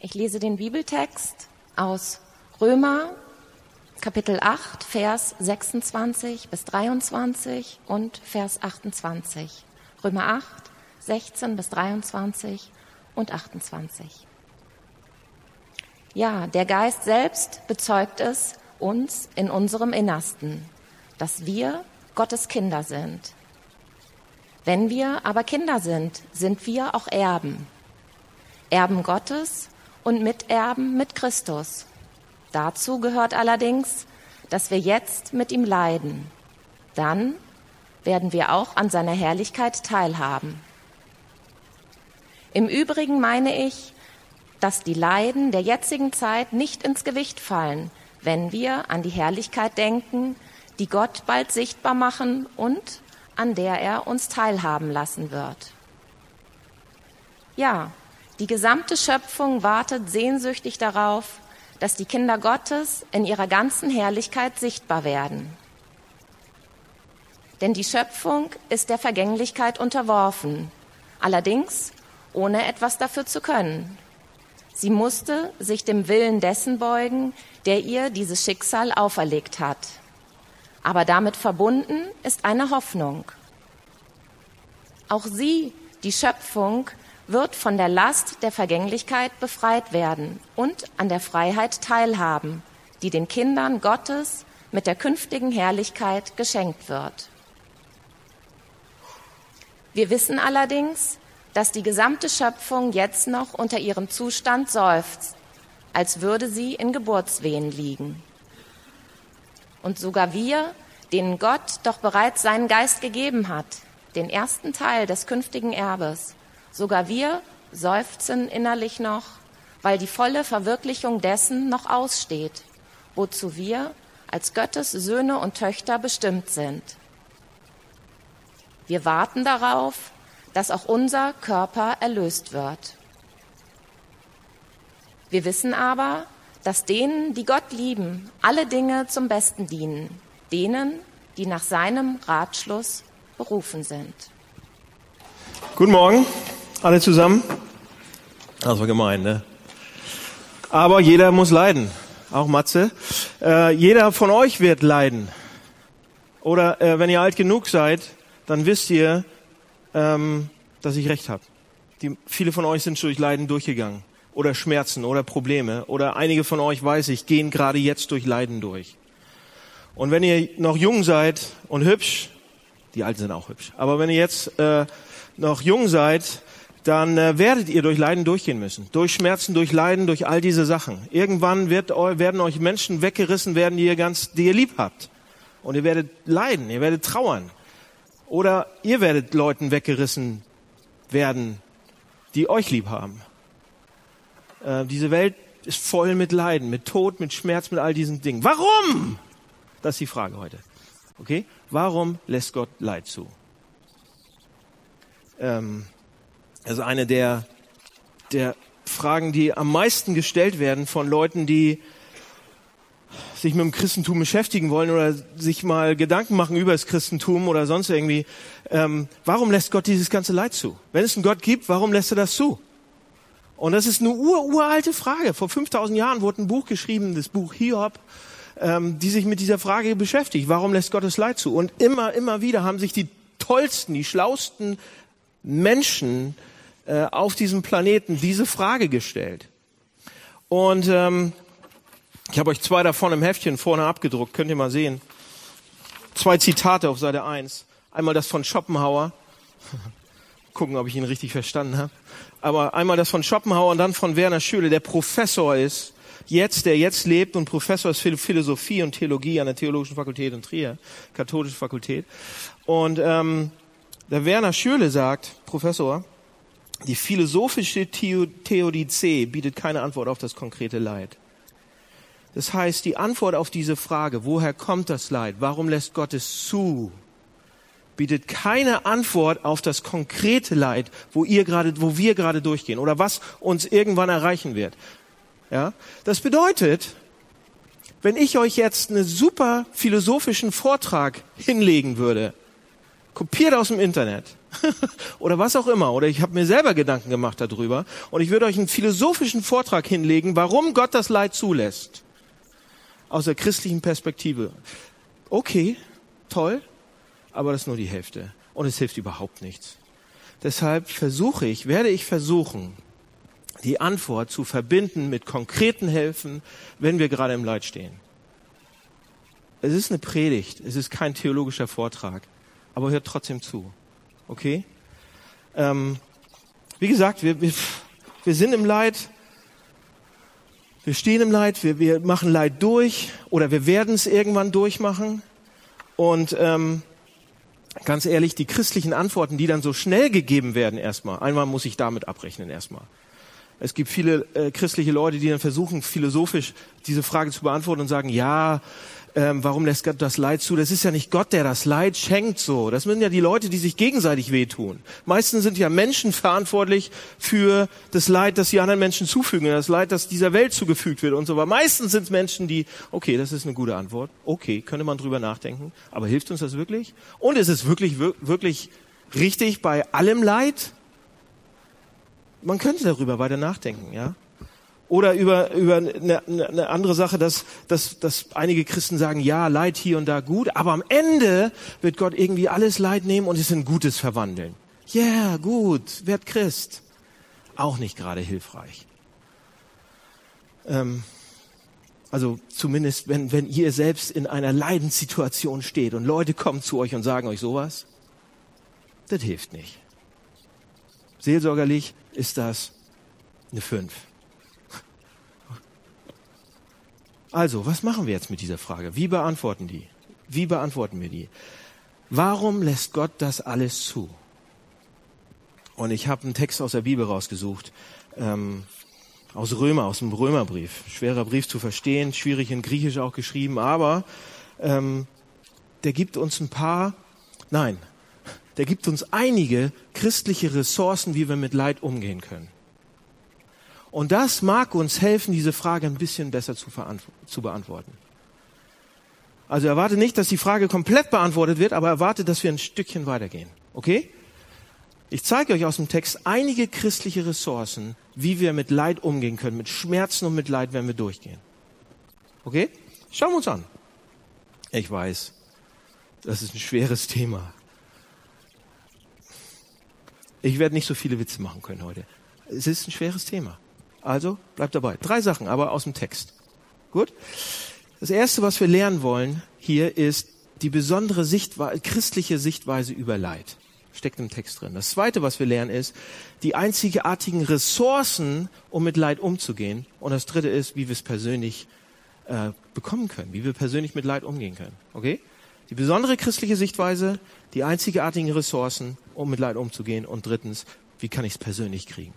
Ich lese den Bibeltext aus Römer Kapitel 8, Vers 26 bis 23 und Vers 28. Römer 8, 16 bis 23 und 28. Ja, der Geist selbst bezeugt es uns in unserem Innersten, dass wir Gottes Kinder sind. Wenn wir aber Kinder sind, sind wir auch Erben. Erben Gottes und Miterben mit Christus Dazu gehört allerdings, dass wir jetzt mit ihm leiden. Dann werden wir auch an seiner Herrlichkeit teilhaben. Im Übrigen meine ich, dass die Leiden der jetzigen Zeit nicht ins Gewicht fallen, wenn wir an die Herrlichkeit denken, die Gott bald sichtbar machen und an der er uns teilhaben lassen wird. Ja, die gesamte Schöpfung wartet sehnsüchtig darauf, dass die Kinder Gottes in ihrer ganzen Herrlichkeit sichtbar werden. Denn die Schöpfung ist der Vergänglichkeit unterworfen, allerdings ohne etwas dafür zu können. Sie musste sich dem Willen dessen beugen, der ihr dieses Schicksal auferlegt hat. Aber damit verbunden ist eine Hoffnung. Auch sie, die Schöpfung, wird von der Last der Vergänglichkeit befreit werden und an der Freiheit teilhaben, die den Kindern Gottes mit der künftigen Herrlichkeit geschenkt wird. Wir wissen allerdings, dass die gesamte Schöpfung jetzt noch unter ihrem Zustand seufzt, als würde sie in Geburtswehen liegen. Und sogar wir, denen Gott doch bereits seinen Geist gegeben hat, den ersten Teil des künftigen Erbes, Sogar wir seufzen innerlich noch, weil die volle Verwirklichung dessen noch aussteht, wozu wir als Gottes Söhne und Töchter bestimmt sind. Wir warten darauf, dass auch unser Körper erlöst wird. Wir wissen aber, dass denen, die Gott lieben, alle Dinge zum Besten dienen, denen, die nach seinem Ratschluss berufen sind. Guten Morgen. Alle zusammen? Das war gemein, ne? Aber jeder muss leiden. Auch Matze. Äh, jeder von euch wird leiden. Oder äh, wenn ihr alt genug seid, dann wisst ihr, ähm, dass ich recht habe. viele von euch sind durch Leiden durchgegangen. Oder Schmerzen oder Probleme. Oder einige von euch, weiß ich, gehen gerade jetzt durch Leiden durch. Und wenn ihr noch jung seid und hübsch, die Alten sind auch hübsch, aber wenn ihr jetzt äh, noch jung seid, dann äh, werdet ihr durch Leiden durchgehen müssen. Durch Schmerzen, durch Leiden, durch all diese Sachen. Irgendwann wird, werden euch Menschen weggerissen werden, die ihr ganz, die ihr lieb habt. Und ihr werdet leiden, ihr werdet trauern. Oder ihr werdet Leuten weggerissen werden, die euch lieb haben. Äh, diese Welt ist voll mit Leiden, mit Tod, mit Schmerz, mit all diesen Dingen. Warum? Das ist die Frage heute. Okay? Warum lässt Gott Leid zu? Ähm, also eine der, der Fragen, die am meisten gestellt werden von Leuten, die sich mit dem Christentum beschäftigen wollen oder sich mal Gedanken machen über das Christentum oder sonst irgendwie. Ähm, warum lässt Gott dieses ganze Leid zu? Wenn es einen Gott gibt, warum lässt er das zu? Und das ist eine ur uralte Frage. Vor 5000 Jahren wurde ein Buch geschrieben, das Buch Hiob, ähm, die sich mit dieser Frage beschäftigt. Warum lässt Gott das Leid zu? Und immer, immer wieder haben sich die tollsten, die schlausten Menschen äh, auf diesem Planeten diese Frage gestellt. Und ähm, ich habe euch zwei davon im Heftchen vorne abgedruckt, könnt ihr mal sehen. Zwei Zitate auf Seite 1. Einmal das von Schopenhauer. Gucken, ob ich ihn richtig verstanden habe. Aber einmal das von Schopenhauer und dann von Werner Schüle, der Professor ist, jetzt, der jetzt lebt und Professor ist für Philosophie und Theologie an der Theologischen Fakultät in Trier, katholische Fakultät. Und ähm, der Werner Schüle sagt, Professor, die philosophische Theodizee bietet keine Antwort auf das konkrete Leid. Das heißt, die Antwort auf diese Frage, woher kommt das Leid, warum lässt Gott es zu, bietet keine Antwort auf das konkrete Leid, wo ihr gerade, wo wir gerade durchgehen oder was uns irgendwann erreichen wird. Ja, das bedeutet, wenn ich euch jetzt einen super philosophischen Vortrag hinlegen würde, kopiert aus dem Internet, oder was auch immer. Oder ich habe mir selber Gedanken gemacht darüber. Und ich würde euch einen philosophischen Vortrag hinlegen, warum Gott das Leid zulässt. Aus der christlichen Perspektive. Okay, toll, aber das ist nur die Hälfte. Und es hilft überhaupt nichts. Deshalb versuche ich, werde ich versuchen, die Antwort zu verbinden mit konkreten Helfen, wenn wir gerade im Leid stehen. Es ist eine Predigt, es ist kein theologischer Vortrag, aber hört trotzdem zu. Okay? Ähm, wie gesagt, wir, wir, wir sind im Leid, wir stehen im Leid, wir, wir machen Leid durch oder wir werden es irgendwann durchmachen. Und ähm, ganz ehrlich, die christlichen Antworten, die dann so schnell gegeben werden erstmal, einmal muss ich damit abrechnen erstmal. Es gibt viele äh, christliche Leute, die dann versuchen, philosophisch diese Frage zu beantworten und sagen, ja, ähm, warum lässt Gott das Leid zu? Das ist ja nicht Gott, der das Leid schenkt so. Das sind ja die Leute, die sich gegenseitig wehtun. Meistens sind ja Menschen verantwortlich für das Leid, das sie anderen Menschen zufügen, das Leid, das dieser Welt zugefügt wird und so weiter. Meistens sind es Menschen, die, okay, das ist eine gute Antwort. Okay, könnte man drüber nachdenken. Aber hilft uns das wirklich? Und ist es wirklich, wirklich richtig bei allem Leid? Man könnte darüber weiter nachdenken, ja. Oder über, über eine, eine andere Sache, dass, dass, dass einige Christen sagen, ja, Leid hier und da gut, aber am Ende wird Gott irgendwie alles Leid nehmen und es in Gutes verwandeln. Ja, yeah, gut, werd Christ. Auch nicht gerade hilfreich. Ähm, also zumindest, wenn, wenn ihr selbst in einer Leidenssituation steht und Leute kommen zu euch und sagen euch sowas, das hilft nicht. Seelsorgerlich ist das eine Fünf. Also, was machen wir jetzt mit dieser Frage? Wie beantworten die? Wie beantworten wir die? Warum lässt Gott das alles zu? Und ich habe einen Text aus der Bibel rausgesucht, ähm, aus Römer, aus dem Römerbrief. Schwerer Brief zu verstehen, schwierig in Griechisch auch geschrieben, aber ähm, der gibt uns ein paar, nein, der gibt uns einige christliche Ressourcen, wie wir mit Leid umgehen können. Und das mag uns helfen, diese Frage ein bisschen besser zu, zu beantworten. Also erwarte nicht, dass die Frage komplett beantwortet wird, aber erwarte, dass wir ein Stückchen weitergehen. Okay? Ich zeige euch aus dem Text einige christliche Ressourcen, wie wir mit Leid umgehen können, mit Schmerzen und mit Leid, wenn wir durchgehen. Okay? Schauen wir uns an. Ich weiß, das ist ein schweres Thema. Ich werde nicht so viele Witze machen können heute. Es ist ein schweres Thema. Also bleibt dabei. Drei Sachen, aber aus dem Text. Gut? Das erste, was wir lernen wollen hier, ist die besondere Sichtweise, christliche Sichtweise über Leid. Steckt im Text drin. Das zweite, was wir lernen, ist die einzigartigen Ressourcen, um mit Leid umzugehen. Und das dritte ist, wie wir es persönlich äh, bekommen können, wie wir persönlich mit Leid umgehen können. Okay? Die besondere christliche Sichtweise, die einzigartigen Ressourcen, um mit Leid umzugehen. Und drittens, wie kann ich es persönlich kriegen?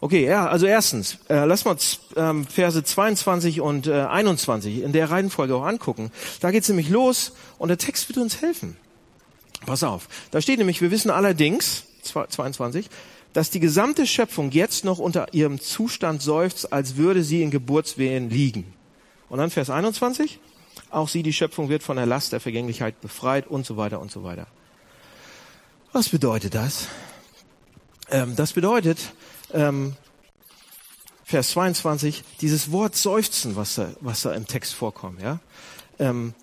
Okay, ja, also erstens, äh, lass mal ähm, Verse 22 und äh, 21 in der Reihenfolge auch angucken. Da geht's nämlich los und der Text wird uns helfen. Pass auf, da steht nämlich, wir wissen allerdings, 22, dass die gesamte Schöpfung jetzt noch unter ihrem Zustand seufzt, als würde sie in Geburtswehen liegen. Und dann Vers 21, auch sie, die Schöpfung, wird von der Last der Vergänglichkeit befreit und so weiter und so weiter. Was bedeutet das? Ähm, das bedeutet, ähm, Vers 22, dieses Wort seufzen, was da, was da im Text vorkommt, ja. Ähm,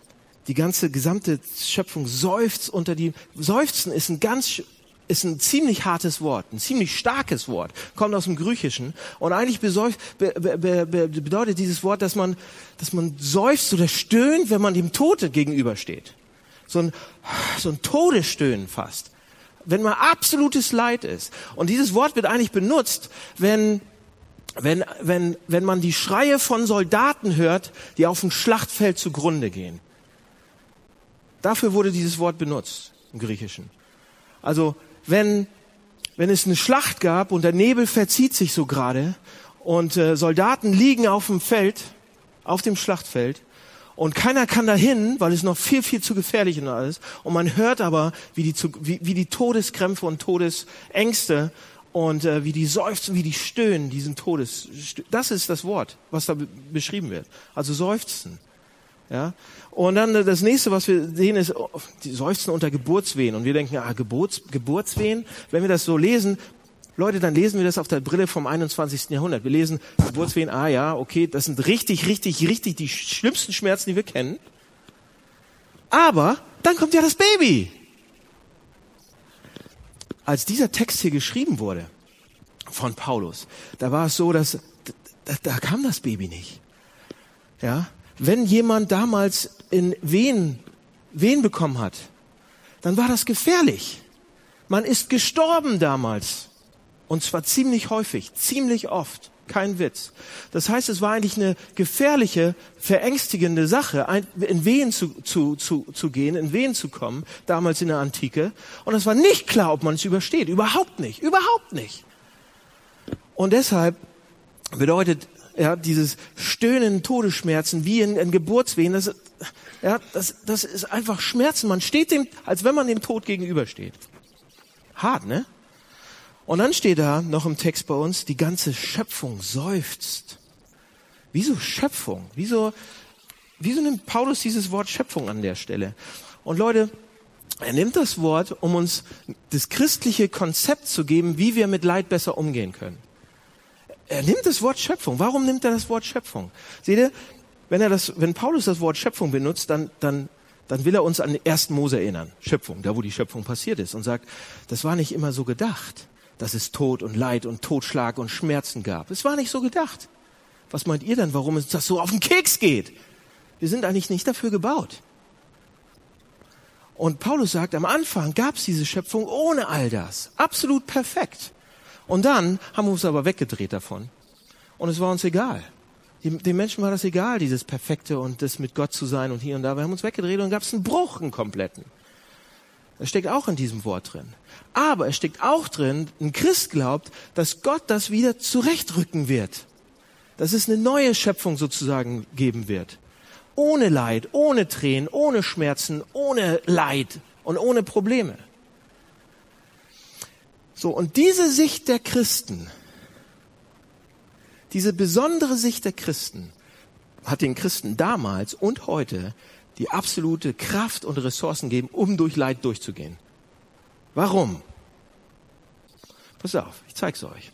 die ganze gesamte Schöpfung seufzt unter die, seufzen ist ein ganz, ist ein ziemlich hartes Wort, ein ziemlich starkes Wort, kommt aus dem Griechischen und eigentlich bedeutet dieses Wort, dass man, dass man seufzt oder stöhnt, wenn man dem Tote gegenübersteht. So ein, so ein Todesstöhnen fast wenn mal absolutes Leid ist. Und dieses Wort wird eigentlich benutzt, wenn, wenn, wenn, wenn man die Schreie von Soldaten hört, die auf dem Schlachtfeld zugrunde gehen. Dafür wurde dieses Wort benutzt im Griechischen. Also wenn, wenn es eine Schlacht gab und der Nebel verzieht sich so gerade und äh, Soldaten liegen auf dem Feld, auf dem Schlachtfeld und keiner kann dahin, weil es noch viel, viel zu gefährlich und alles. Und man hört aber, wie die, wie, wie die Todeskrämpfe und Todesängste und äh, wie die seufzen, wie die stöhnen, diesen Todes. Das ist das Wort, was da beschrieben wird. Also seufzen. Ja? Und dann äh, das nächste, was wir sehen, ist, oh, die seufzen unter Geburtswehen. Und wir denken, ah, Geburts, Geburtswehen, wenn wir das so lesen, Leute, dann lesen wir das auf der Brille vom 21. Jahrhundert. Wir lesen Geburtswehen, ah ja, okay, das sind richtig, richtig, richtig die schlimmsten Schmerzen, die wir kennen. Aber dann kommt ja das Baby. Als dieser Text hier geschrieben wurde von Paulus, da war es so, dass da, da kam das Baby nicht. Ja, wenn jemand damals in Wehen, Wehen bekommen hat, dann war das gefährlich. Man ist gestorben damals. Und zwar ziemlich häufig, ziemlich oft. Kein Witz. Das heißt, es war eigentlich eine gefährliche, verängstigende Sache, in Wehen zu, zu, zu, zu gehen, in Wehen zu kommen, damals in der Antike. Und es war nicht klar, ob man es übersteht. Überhaupt nicht. Überhaupt nicht. Und deshalb bedeutet ja, dieses Stöhnen, Todesschmerzen, wie in, in Geburtswehen, das, ja, das, das ist einfach Schmerzen. Man steht dem, als wenn man dem Tod gegenübersteht. Hart, ne? Und dann steht da noch im Text bei uns, die ganze Schöpfung seufzt. Wieso Schöpfung? Wieso, wieso nimmt Paulus dieses Wort Schöpfung an der Stelle? Und Leute, er nimmt das Wort, um uns das christliche Konzept zu geben, wie wir mit Leid besser umgehen können. Er nimmt das Wort Schöpfung. Warum nimmt er das Wort Schöpfung? Seht ihr, wenn er das, wenn Paulus das Wort Schöpfung benutzt, dann, dann, dann will er uns an den ersten Mose erinnern. Schöpfung, da wo die Schöpfung passiert ist und sagt, das war nicht immer so gedacht, dass es Tod und Leid und Totschlag und Schmerzen gab. Es war nicht so gedacht. Was meint ihr denn, warum es das so auf den Keks geht? Wir sind eigentlich nicht dafür gebaut. Und Paulus sagt, am Anfang gab es diese Schöpfung ohne all das. Absolut perfekt. Und dann haben wir uns aber weggedreht davon. Und es war uns egal. Den Menschen war das egal, dieses Perfekte und das mit Gott zu sein und hier und da. Wir haben uns weggedreht und gab es einen Bruch, einen kompletten. Das steckt auch in diesem Wort drin. Aber es steckt auch drin, ein Christ glaubt, dass Gott das wieder zurechtrücken wird. Dass es eine neue Schöpfung sozusagen geben wird. Ohne Leid, ohne Tränen, ohne Schmerzen, ohne Leid und ohne Probleme. So, und diese Sicht der Christen, diese besondere Sicht der Christen, hat den Christen damals und heute die absolute Kraft und Ressourcen gegeben, um durch Leid durchzugehen. Warum? Pass auf, ich zeig's euch.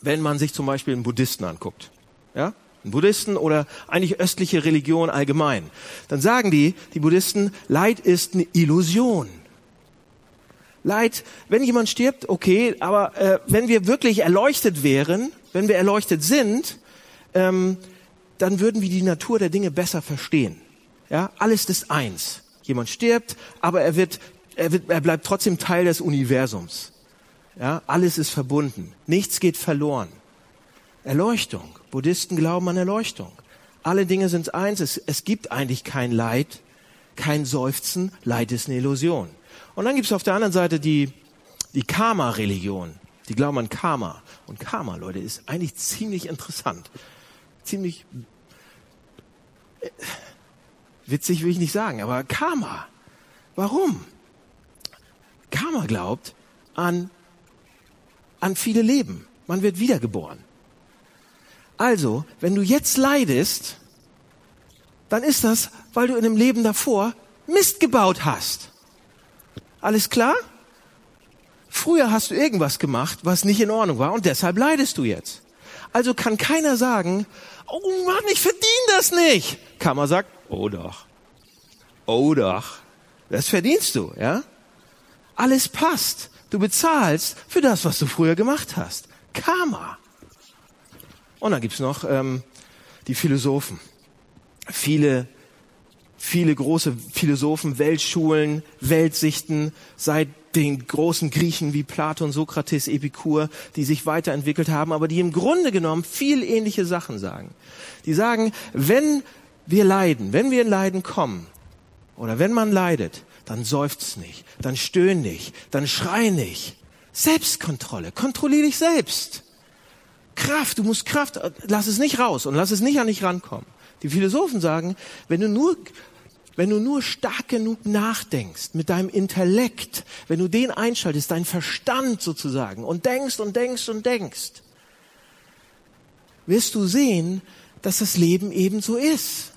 Wenn man sich zum Beispiel einen Buddhisten anguckt, ja, einen Buddhisten oder eigentlich östliche Religion allgemein, dann sagen die, die Buddhisten, Leid ist eine Illusion. Leid, wenn jemand stirbt, okay, aber äh, wenn wir wirklich erleuchtet wären, wenn wir erleuchtet sind, ähm, dann würden wir die Natur der Dinge besser verstehen. Ja, alles ist eins. Jemand stirbt, aber er wird, er wird, er bleibt trotzdem Teil des Universums. Ja, alles ist verbunden. Nichts geht verloren. Erleuchtung. Buddhisten glauben an Erleuchtung. Alle Dinge sind eins. Es, es gibt eigentlich kein Leid, kein Seufzen. Leid ist eine Illusion. Und dann gibt es auf der anderen Seite die, die Karma-Religion. Die glauben an Karma. Und Karma, Leute, ist eigentlich ziemlich interessant. Ziemlich äh, witzig will ich nicht sagen, aber Karma. Warum? Karma glaubt an, an viele Leben. Man wird wiedergeboren. Also, wenn du jetzt leidest, dann ist das, weil du in dem Leben davor Mist gebaut hast. Alles klar? Früher hast du irgendwas gemacht, was nicht in Ordnung war und deshalb leidest du jetzt. Also kann keiner sagen, oh Mann, ich verdiene das nicht. Kammer sagt, oh doch. Oh doch. Das verdienst du, ja? Alles passt. Du bezahlst für das, was du früher gemacht hast. Karma. Und dann gibt's noch ähm, die Philosophen. Viele viele große Philosophen, Weltschulen, Weltsichten seit den großen Griechen wie Platon, Sokrates, Epikur, die sich weiterentwickelt haben, aber die im Grunde genommen viel ähnliche Sachen sagen. Die sagen, wenn wir leiden, wenn wir in Leiden kommen, oder wenn man leidet, dann seufzt nicht, dann stöhn nicht, dann schrei nicht. Selbstkontrolle, kontrolliere dich selbst. Kraft, du musst Kraft, lass es nicht raus und lass es nicht an dich rankommen. Die Philosophen sagen, wenn du nur wenn du nur stark genug nachdenkst mit deinem Intellekt, wenn du den einschaltest, dein Verstand sozusagen, und denkst und denkst und denkst, wirst du sehen, dass das Leben eben so ist.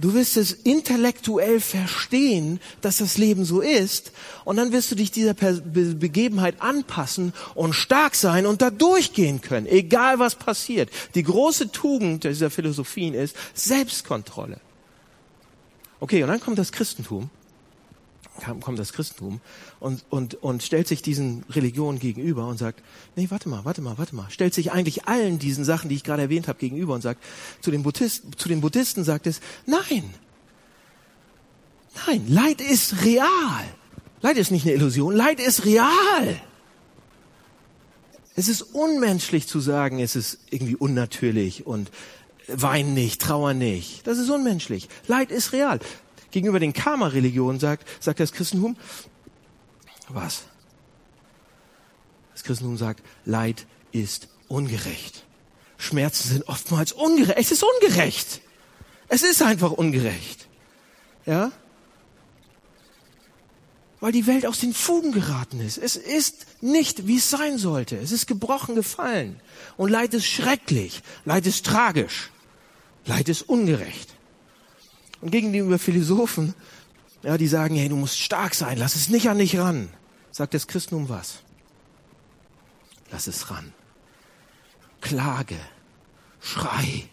Du wirst es intellektuell verstehen, dass das Leben so ist. Und dann wirst du dich dieser Be Begebenheit anpassen und stark sein und da durchgehen können, egal was passiert. Die große Tugend dieser Philosophien ist Selbstkontrolle. Okay, und dann kommt das Christentum kommt das Christentum und, und, und stellt sich diesen Religionen gegenüber und sagt, nee, warte mal, warte mal, warte mal, stellt sich eigentlich allen diesen Sachen, die ich gerade erwähnt habe, gegenüber und sagt, zu den, Buddhisten, zu den Buddhisten sagt es, nein, nein, Leid ist real. Leid ist nicht eine Illusion, Leid ist real. Es ist unmenschlich zu sagen, es ist irgendwie unnatürlich und wein nicht, trauer nicht. Das ist unmenschlich. Leid ist real gegenüber den Karma-Religionen sagt, sagt das Christentum, was? Das Christentum sagt, Leid ist ungerecht. Schmerzen sind oftmals ungerecht. Es ist ungerecht. Es ist einfach ungerecht. Ja? Weil die Welt aus den Fugen geraten ist. Es ist nicht, wie es sein sollte. Es ist gebrochen gefallen. Und Leid ist schrecklich. Leid ist tragisch. Leid ist ungerecht. Und gegenüber Philosophen, ja, die sagen, hey, du musst stark sein, lass es nicht an dich ran. Sagt das Christentum was? Lass es ran. Klage, Schrei.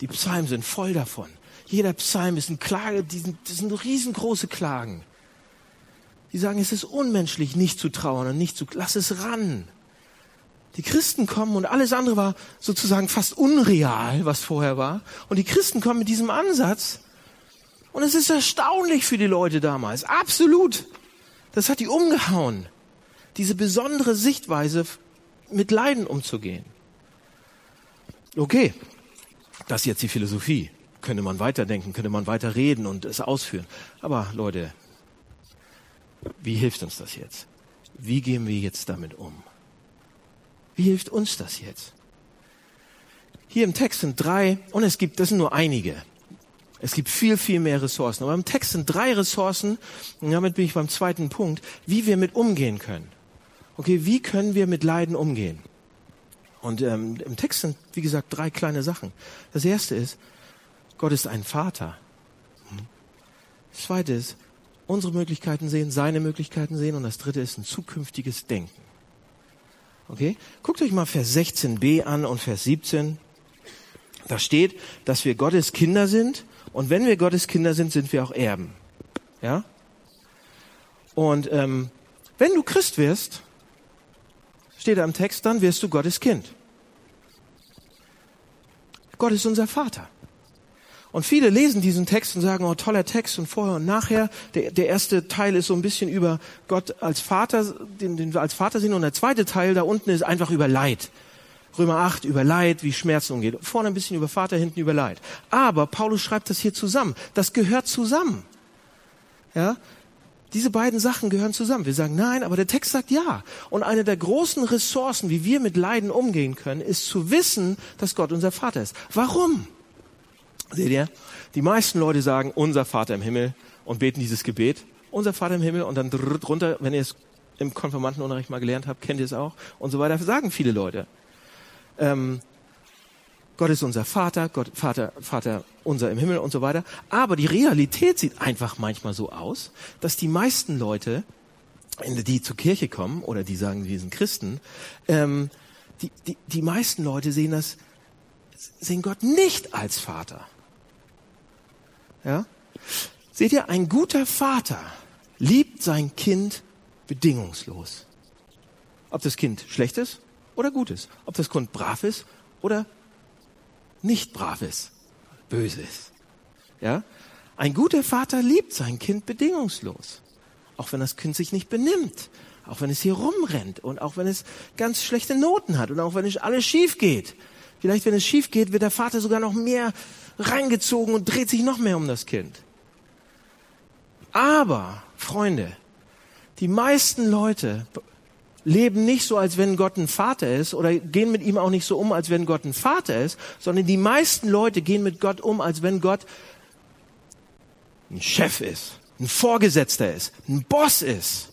Die Psalmen sind voll davon. Jeder Psalm ist ein Klage, die sind, das sind riesengroße Klagen. Die sagen, es ist unmenschlich, nicht zu trauern und nicht zu, lass es ran. Die Christen kommen und alles andere war sozusagen fast unreal, was vorher war. Und die Christen kommen mit diesem Ansatz, und es ist erstaunlich für die Leute damals. Absolut. Das hat die umgehauen. Diese besondere Sichtweise, mit Leiden umzugehen. Okay. Das ist jetzt die Philosophie. Könnte man weiterdenken, könnte man weiter reden und es ausführen. Aber Leute, wie hilft uns das jetzt? Wie gehen wir jetzt damit um? Wie hilft uns das jetzt? Hier im Text sind drei, und es gibt, das sind nur einige, es gibt viel, viel mehr Ressourcen. Aber im Text sind drei Ressourcen, und damit bin ich beim zweiten Punkt, wie wir mit umgehen können. Okay, wie können wir mit Leiden umgehen? Und ähm, im Text sind, wie gesagt, drei kleine Sachen. Das erste ist, Gott ist ein Vater. Das zweite ist, unsere Möglichkeiten sehen, seine Möglichkeiten sehen. Und das dritte ist ein zukünftiges Denken. Okay? Guckt euch mal Vers 16b an und Vers 17. Da steht, dass wir Gottes Kinder sind und wenn wir Gottes Kinder sind, sind wir auch Erben. Ja? Und ähm, wenn du Christ wirst, steht da im Text, dann wirst du Gottes Kind. Gott ist unser Vater. Und viele lesen diesen Text und sagen, oh, toller Text und vorher und nachher. Der, der erste Teil ist so ein bisschen über Gott als Vater, den, den wir als Vater sehen. Und der zweite Teil da unten ist einfach über Leid. Römer 8 über Leid, wie Schmerzen umgeht. Vorne ein bisschen über Vater, hinten über Leid. Aber Paulus schreibt das hier zusammen. Das gehört zusammen. Ja? Diese beiden Sachen gehören zusammen. Wir sagen nein, aber der Text sagt ja. Und eine der großen Ressourcen, wie wir mit Leiden umgehen können, ist zu wissen, dass Gott unser Vater ist. Warum? Seht ihr? Die meisten Leute sagen, unser Vater im Himmel und beten dieses Gebet. Unser Vater im Himmel und dann drunter, wenn ihr es im Konfirmandenunterricht mal gelernt habt, kennt ihr es auch und so weiter, sagen viele Leute ähm, Gott ist unser Vater, Gott, Vater, Vater unser im Himmel und so weiter. Aber die Realität sieht einfach manchmal so aus, dass die meisten Leute, die zur Kirche kommen oder die sagen, wir sind Christen, ähm, die, die, die meisten Leute sehen das, sehen Gott nicht als Vater. Ja? Seht ihr, ein guter Vater liebt sein Kind bedingungslos. Ob das Kind schlecht ist oder Gutes. Ob das Kind brav ist oder nicht brav ist, böse ist. Ja? Ein guter Vater liebt sein Kind bedingungslos. Auch wenn das Kind sich nicht benimmt. Auch wenn es hier rumrennt und auch wenn es ganz schlechte Noten hat und auch wenn es alles schief geht. Vielleicht, wenn es schief geht, wird der Vater sogar noch mehr reingezogen und dreht sich noch mehr um das Kind. Aber, Freunde, die meisten Leute leben nicht so, als wenn Gott ein Vater ist oder gehen mit ihm auch nicht so um, als wenn Gott ein Vater ist, sondern die meisten Leute gehen mit Gott um, als wenn Gott ein Chef ist, ein Vorgesetzter ist, ein Boss ist.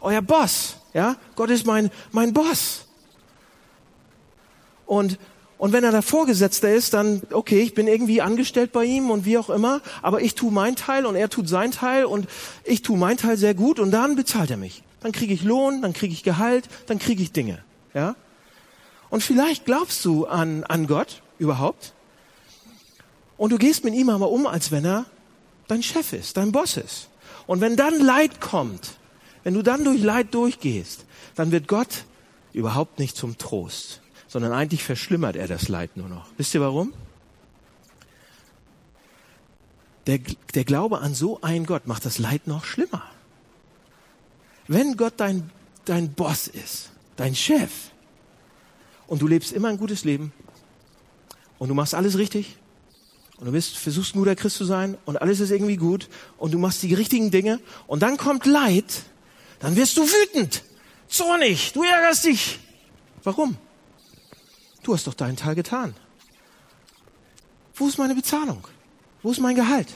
Euer Boss, ja? Gott ist mein, mein Boss. Und, Und wenn er der Vorgesetzte ist, dann, okay, ich bin irgendwie angestellt bei ihm und wie auch immer, aber ich tue mein Teil und er tut sein Teil und ich tue mein Teil sehr gut und dann bezahlt er mich. Dann kriege ich Lohn, dann kriege ich Gehalt, dann kriege ich Dinge. Ja? Und vielleicht glaubst du an, an Gott überhaupt. Und du gehst mit ihm aber um, als wenn er dein Chef ist, dein Boss ist. Und wenn dann Leid kommt, wenn du dann durch Leid durchgehst, dann wird Gott überhaupt nicht zum Trost sondern eigentlich verschlimmert er das Leid nur noch. Wisst ihr warum? Der, der Glaube an so einen Gott macht das Leid noch schlimmer. Wenn Gott dein, dein Boss ist, dein Chef, und du lebst immer ein gutes Leben und du machst alles richtig und du bist, versuchst ein guter Christ zu sein und alles ist irgendwie gut und du machst die richtigen Dinge und dann kommt Leid, dann wirst du wütend, zornig, du ärgerst dich. Warum? Du hast doch deinen Teil getan. Wo ist meine Bezahlung? Wo ist mein Gehalt?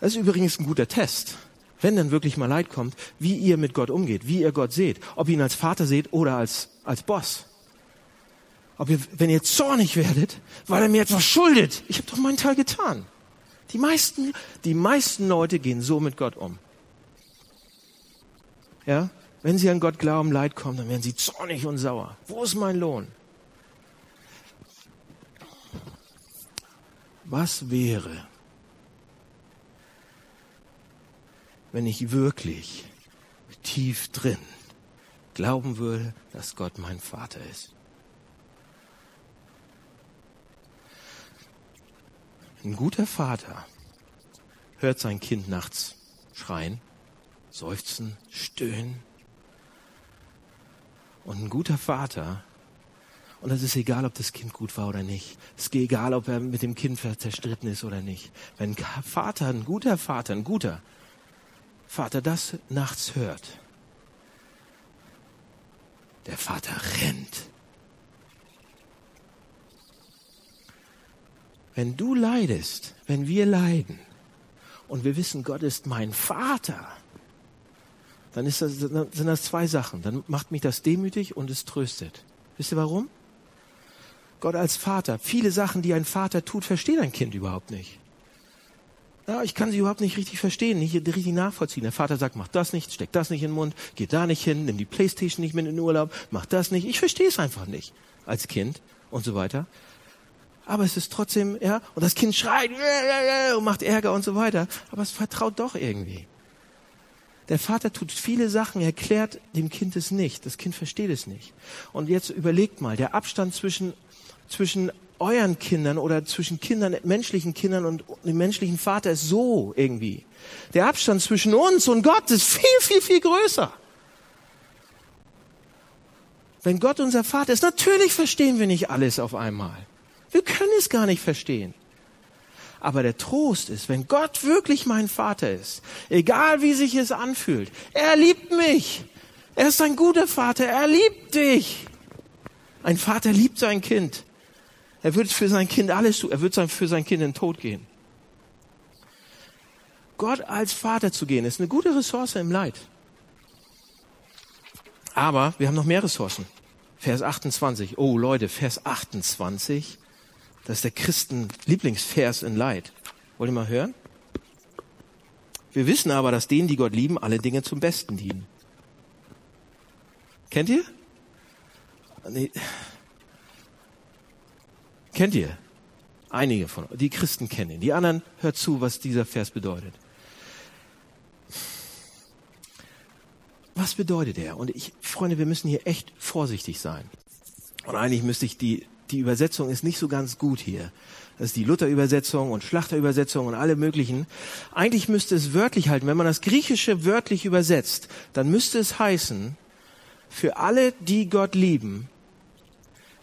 Das ist übrigens ein guter Test. Wenn dann wirklich mal Leid kommt, wie ihr mit Gott umgeht, wie ihr Gott seht, ob ihr ihn als Vater seht oder als, als Boss. Ob ihr, wenn ihr zornig werdet, weil er mir etwas schuldet. Ich habe doch meinen Teil getan. Die meisten, die meisten Leute gehen so mit Gott um. Ja? Wenn sie an Gott glauben, Leid kommt, dann werden sie zornig und sauer. Wo ist mein Lohn? Was wäre, wenn ich wirklich tief drin glauben würde, dass Gott mein Vater ist? Ein guter Vater hört sein Kind nachts schreien, seufzen, stöhnen und ein guter Vater, und es ist egal, ob das Kind gut war oder nicht. Es ist egal, ob er mit dem Kind zerstritten ist oder nicht. Wenn ein Vater, ein guter Vater, ein guter Vater das nachts hört, der Vater rennt. Wenn du leidest, wenn wir leiden und wir wissen, Gott ist mein Vater, dann, das, dann sind das zwei Sachen. Dann macht mich das demütig und es tröstet. Wisst ihr warum? Gott als Vater. Viele Sachen, die ein Vater tut, versteht ein Kind überhaupt nicht. Ja, ich kann sie überhaupt nicht richtig verstehen, nicht richtig nachvollziehen. Der Vater sagt, mach das nicht, steck das nicht in den Mund, geh da nicht hin, nimm die Playstation nicht mit in den Urlaub, mach das nicht. Ich verstehe es einfach nicht als Kind und so weiter. Aber es ist trotzdem, ja, und das Kind schreit und macht Ärger und so weiter. Aber es vertraut doch irgendwie. Der Vater tut viele Sachen, erklärt dem Kind es nicht. Das Kind versteht es nicht. Und jetzt überlegt mal, der Abstand zwischen, zwischen euren Kindern oder zwischen Kindern, menschlichen Kindern und dem menschlichen Vater ist so irgendwie. Der Abstand zwischen uns und Gott ist viel, viel, viel größer. Wenn Gott unser Vater ist, natürlich verstehen wir nicht alles auf einmal. Wir können es gar nicht verstehen. Aber der Trost ist, wenn Gott wirklich mein Vater ist, egal wie sich es anfühlt, er liebt mich. Er ist ein guter Vater, er liebt dich. Ein Vater liebt sein Kind. Er wird für sein Kind alles tun. Er wird für sein Kind in den Tod gehen. Gott als Vater zu gehen, ist eine gute Ressource im Leid. Aber wir haben noch mehr Ressourcen. Vers 28. Oh Leute, Vers 28 das ist der Christen Lieblingsvers in Leid. Wollt ihr mal hören? Wir wissen aber, dass denen, die Gott lieben, alle Dinge zum Besten dienen. Kennt ihr? Nee. Kennt ihr? Einige von euch. Die Christen kennen ihn. Die anderen hört zu, was dieser Vers bedeutet. Was bedeutet er? Und ich, Freunde, wir müssen hier echt vorsichtig sein. Und eigentlich müsste ich die die Übersetzung ist nicht so ganz gut hier. Das ist die Luther-Übersetzung und Schlachterübersetzung und alle möglichen. Eigentlich müsste es wörtlich halten. Wenn man das Griechische wörtlich übersetzt, dann müsste es heißen, für alle, die Gott lieben,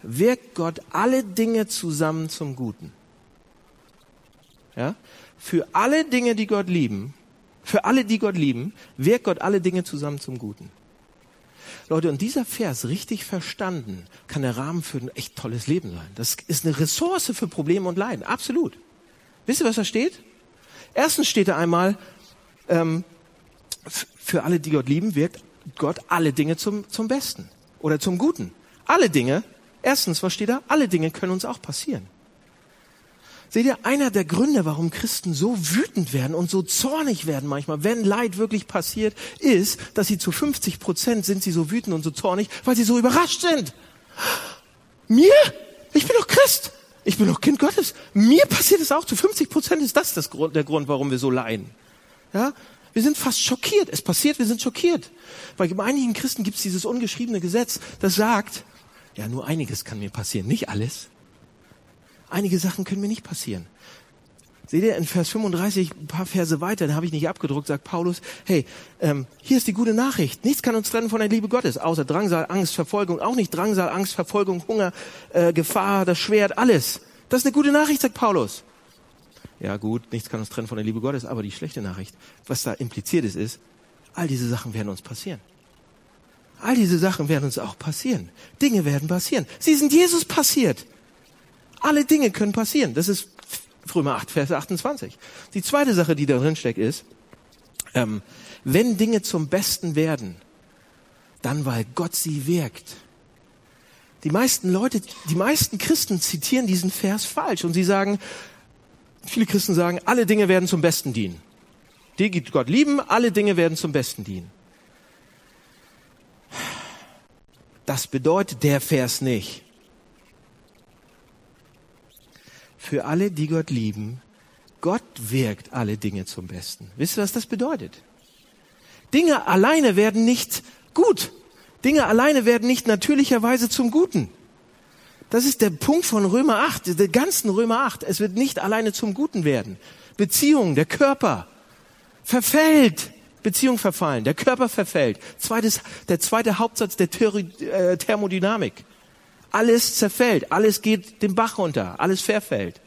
wirkt Gott alle Dinge zusammen zum Guten. Ja? Für alle Dinge, die Gott lieben, für alle, die Gott lieben, wirkt Gott alle Dinge zusammen zum Guten. Leute, und dieser Vers richtig verstanden kann der Rahmen für ein echt tolles Leben sein. Das ist eine Ressource für Probleme und Leiden. Absolut. Wisst ihr, was da steht? Erstens steht da einmal, ähm, für alle, die Gott lieben, wirkt Gott alle Dinge zum, zum Besten oder zum Guten. Alle Dinge Erstens, was steht da? Alle Dinge können uns auch passieren. Seht ihr, einer der Gründe, warum Christen so wütend werden und so zornig werden manchmal, wenn Leid wirklich passiert, ist, dass sie zu 50 Prozent sind sie so wütend und so zornig, weil sie so überrascht sind. Mir? Ich bin doch Christ. Ich bin doch Kind Gottes. Mir passiert es auch. Zu 50 Prozent ist das, das Grund, der Grund, warum wir so leiden. Ja? Wir sind fast schockiert. Es passiert, wir sind schockiert. Bei einigen Christen gibt es dieses ungeschriebene Gesetz, das sagt, ja, nur einiges kann mir passieren, nicht alles einige Sachen können mir nicht passieren. Seht ihr, in Vers 35, ein paar Verse weiter, da habe ich nicht abgedruckt, sagt Paulus, hey, ähm, hier ist die gute Nachricht. Nichts kann uns trennen von der Liebe Gottes, außer Drangsal, Angst, Verfolgung, auch nicht Drangsal, Angst, Verfolgung, Hunger, äh, Gefahr, das Schwert, alles. Das ist eine gute Nachricht, sagt Paulus. Ja gut, nichts kann uns trennen von der Liebe Gottes, aber die schlechte Nachricht, was da impliziert ist, ist, all diese Sachen werden uns passieren. All diese Sachen werden uns auch passieren. Dinge werden passieren. Sie sind Jesus passiert. Alle Dinge können passieren. Das ist Römer 8, Vers 28. Die zweite Sache, die da drin steckt, ist, ähm, wenn Dinge zum Besten werden, dann weil Gott sie wirkt. Die meisten Leute, die meisten Christen zitieren diesen Vers falsch und sie sagen, viele Christen sagen, alle Dinge werden zum Besten dienen. Die gibt Gott lieben, alle Dinge werden zum Besten dienen. Das bedeutet der Vers nicht. Für alle, die Gott lieben, Gott wirkt alle Dinge zum Besten. Wisst ihr, was das bedeutet? Dinge alleine werden nicht gut. Dinge alleine werden nicht natürlicherweise zum Guten. Das ist der Punkt von Römer 8, der ganzen Römer 8. Es wird nicht alleine zum Guten werden. Beziehung, der Körper verfällt. Beziehung verfallen, der Körper verfällt. Zweites, der zweite Hauptsatz der äh, Thermodynamik. Alles zerfällt, alles geht den Bach runter, alles verfällt.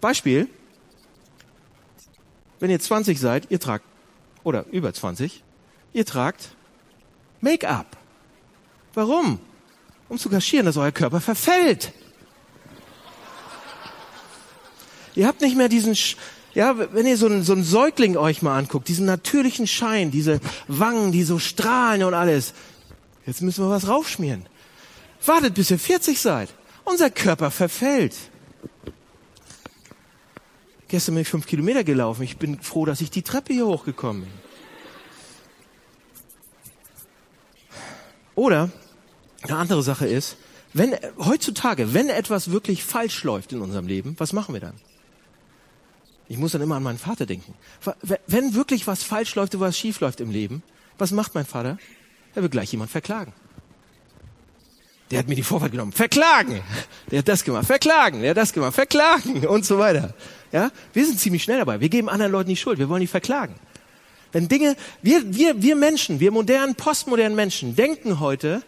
Beispiel, wenn ihr 20 seid, ihr tragt, oder über 20, ihr tragt Make-up. Warum? Um zu kaschieren, dass euer Körper verfällt. Ihr habt nicht mehr diesen, ja, wenn ihr so einen, so einen Säugling euch mal anguckt, diesen natürlichen Schein, diese Wangen, die so strahlen und alles. Jetzt müssen wir was raufschmieren. Wartet, bis ihr 40 seid. Unser Körper verfällt. Gestern bin ich fünf Kilometer gelaufen. Ich bin froh, dass ich die Treppe hier hochgekommen bin. Oder eine andere Sache ist, wenn heutzutage, wenn etwas wirklich falsch läuft in unserem Leben, was machen wir dann? Ich muss dann immer an meinen Vater denken. Wenn wirklich was falsch läuft oder was schief läuft im Leben, was macht mein Vater? Er will gleich jemand verklagen. Der hat mir die Vorfahrt genommen. Verklagen. Der hat das gemacht. Verklagen. Der hat das gemacht. Verklagen. Und so weiter. Ja? Wir sind ziemlich schnell dabei. Wir geben anderen Leuten die Schuld. Wir wollen die verklagen. Wenn Dinge, wir, wir, wir Menschen, wir modernen, postmodernen Menschen denken heute,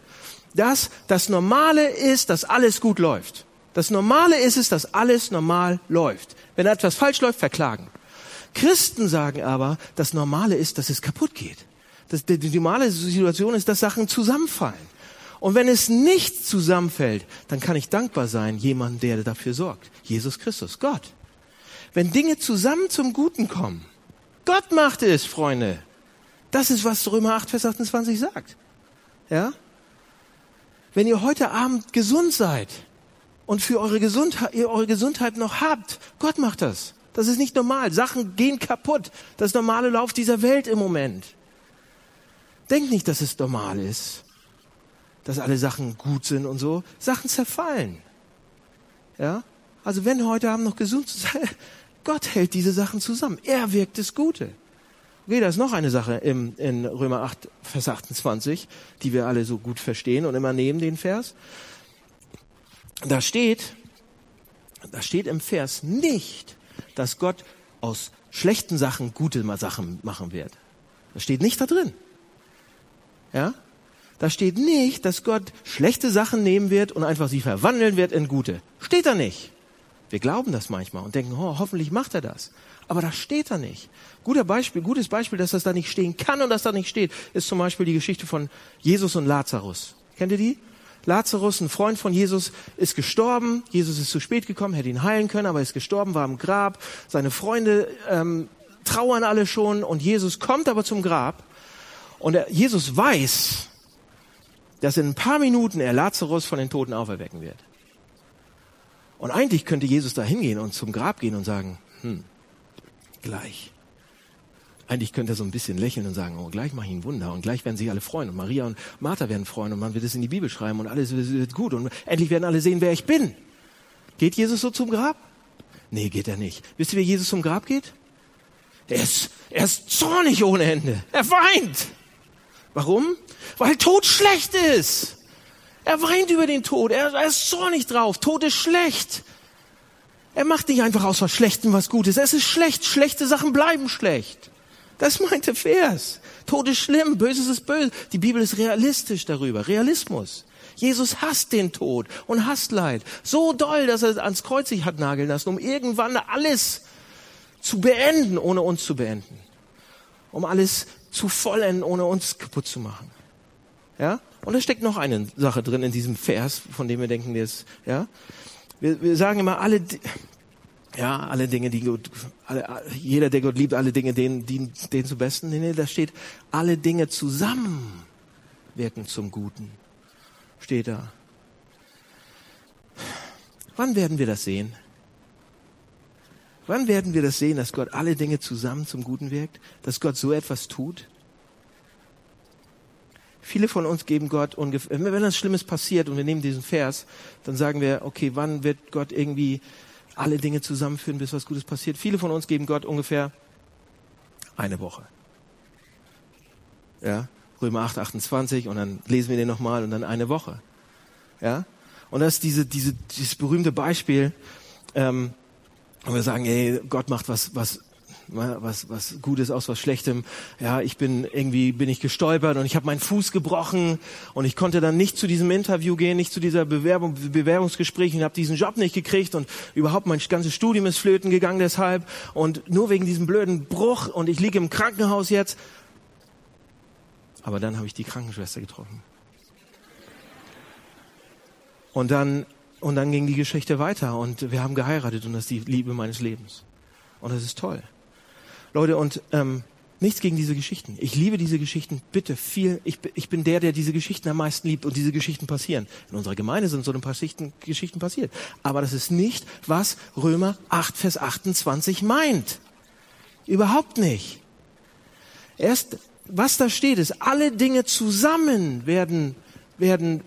dass das Normale ist, dass alles gut läuft. Das Normale ist es, dass alles normal läuft. Wenn etwas falsch läuft, verklagen. Christen sagen aber, das Normale ist, dass es kaputt geht. Das, die, die normale Situation ist, dass Sachen zusammenfallen. Und wenn es nicht zusammenfällt, dann kann ich dankbar sein, jemand, der dafür sorgt. Jesus Christus, Gott. Wenn Dinge zusammen zum Guten kommen, Gott macht es, Freunde. Das ist, was Römer 8, Vers 28 sagt. Ja? Wenn ihr heute Abend gesund seid und für eure Gesundheit, ihr eure Gesundheit noch habt, Gott macht das. Das ist nicht normal. Sachen gehen kaputt. Das normale Lauf dieser Welt im Moment. Denkt nicht, dass es normal ist dass alle Sachen gut sind und so. Sachen zerfallen. Ja? Also wenn heute Abend noch gesund zu sein, Gott hält diese Sachen zusammen. Er wirkt das Gute. Okay, da ist noch eine Sache im, in Römer 8, Vers 28, die wir alle so gut verstehen und immer nehmen den Vers. Da steht, da steht im Vers nicht, dass Gott aus schlechten Sachen gute Sachen machen wird. Das steht nicht da drin. Ja? Da steht nicht, dass Gott schlechte Sachen nehmen wird und einfach sie verwandeln wird in gute. Steht da nicht. Wir glauben das manchmal und denken, oh, hoffentlich macht er das. Aber das steht da nicht. Guter Beispiel, gutes Beispiel, dass das da nicht stehen kann und dass da nicht steht, ist zum Beispiel die Geschichte von Jesus und Lazarus. Kennt ihr die? Lazarus, ein Freund von Jesus, ist gestorben. Jesus ist zu spät gekommen, hätte ihn heilen können, aber ist gestorben, war im Grab. Seine Freunde ähm, trauern alle schon und Jesus kommt aber zum Grab und er, Jesus weiß, dass in ein paar Minuten er Lazarus von den Toten auferwecken wird. Und eigentlich könnte Jesus da hingehen und zum Grab gehen und sagen, hm, gleich. Eigentlich könnte er so ein bisschen lächeln und sagen, oh, gleich mache ich ein Wunder und gleich werden sich alle freuen und Maria und Martha werden freuen und man wird es in die Bibel schreiben und alles wird gut und endlich werden alle sehen, wer ich bin. Geht Jesus so zum Grab? Nee, geht er nicht. Wisst ihr, wie Jesus zum Grab geht? Er ist, er ist zornig ohne Ende. Er weint. Warum? Weil Tod schlecht ist. Er weint über den Tod. Er, er ist zornig drauf. Tod ist schlecht. Er macht nicht einfach aus was Schlechtem was Gutes. Es ist schlecht. Schlechte Sachen bleiben schlecht. Das meinte Vers. Tod ist schlimm, Böses ist böse. Die Bibel ist realistisch darüber. Realismus. Jesus hasst den Tod und hasst Leid. So doll, dass er ans Kreuz sich hat nageln lassen, um irgendwann alles zu beenden, ohne uns zu beenden. Um alles zu vollenden, ohne uns kaputt zu machen. Ja? Und da steckt noch eine Sache drin in diesem Vers, von dem wir denken, der ist, ja? Wir, wir sagen immer, alle, ja, alle Dinge, die Gott, alle, jeder, der Gott liebt, alle Dinge, denen, denen, denen zum Besten. Nee, nee, da steht, alle Dinge zusammen wirken zum Guten. Steht da. Wann werden wir das sehen? Wann werden wir das sehen, dass Gott alle Dinge zusammen zum Guten wirkt? Dass Gott so etwas tut? Viele von uns geben Gott ungefähr, wenn was Schlimmes passiert und wir nehmen diesen Vers, dann sagen wir, okay, wann wird Gott irgendwie alle Dinge zusammenführen, bis was Gutes passiert? Viele von uns geben Gott ungefähr eine Woche. Ja, Römer 8, 28 und dann lesen wir den nochmal und dann eine Woche. Ja, und das ist diese, diese, dieses berühmte Beispiel, ähm, und wir sagen, ey, Gott macht was, was was, was Gutes aus was Schlechtem. Ja, ich bin irgendwie bin ich gestolpert und ich habe meinen Fuß gebrochen und ich konnte dann nicht zu diesem Interview gehen, nicht zu dieser Bewerbung, Bewerbungsgespräch und habe diesen Job nicht gekriegt und überhaupt mein ganzes Studium ist flöten gegangen deshalb und nur wegen diesem blöden Bruch und ich liege im Krankenhaus jetzt. Aber dann habe ich die Krankenschwester getroffen. Und dann und dann ging die Geschichte weiter und wir haben geheiratet und das ist die Liebe meines Lebens. Und das ist toll. Leute, und ähm, nichts gegen diese Geschichten. Ich liebe diese Geschichten, bitte viel. Ich, ich bin der, der diese Geschichten am meisten liebt und diese Geschichten passieren. In unserer Gemeinde sind so ein paar Geschichten, Geschichten passiert. Aber das ist nicht, was Römer 8, Vers 28 meint. Überhaupt nicht. Erst, was da steht, ist, alle Dinge zusammen werden, werden,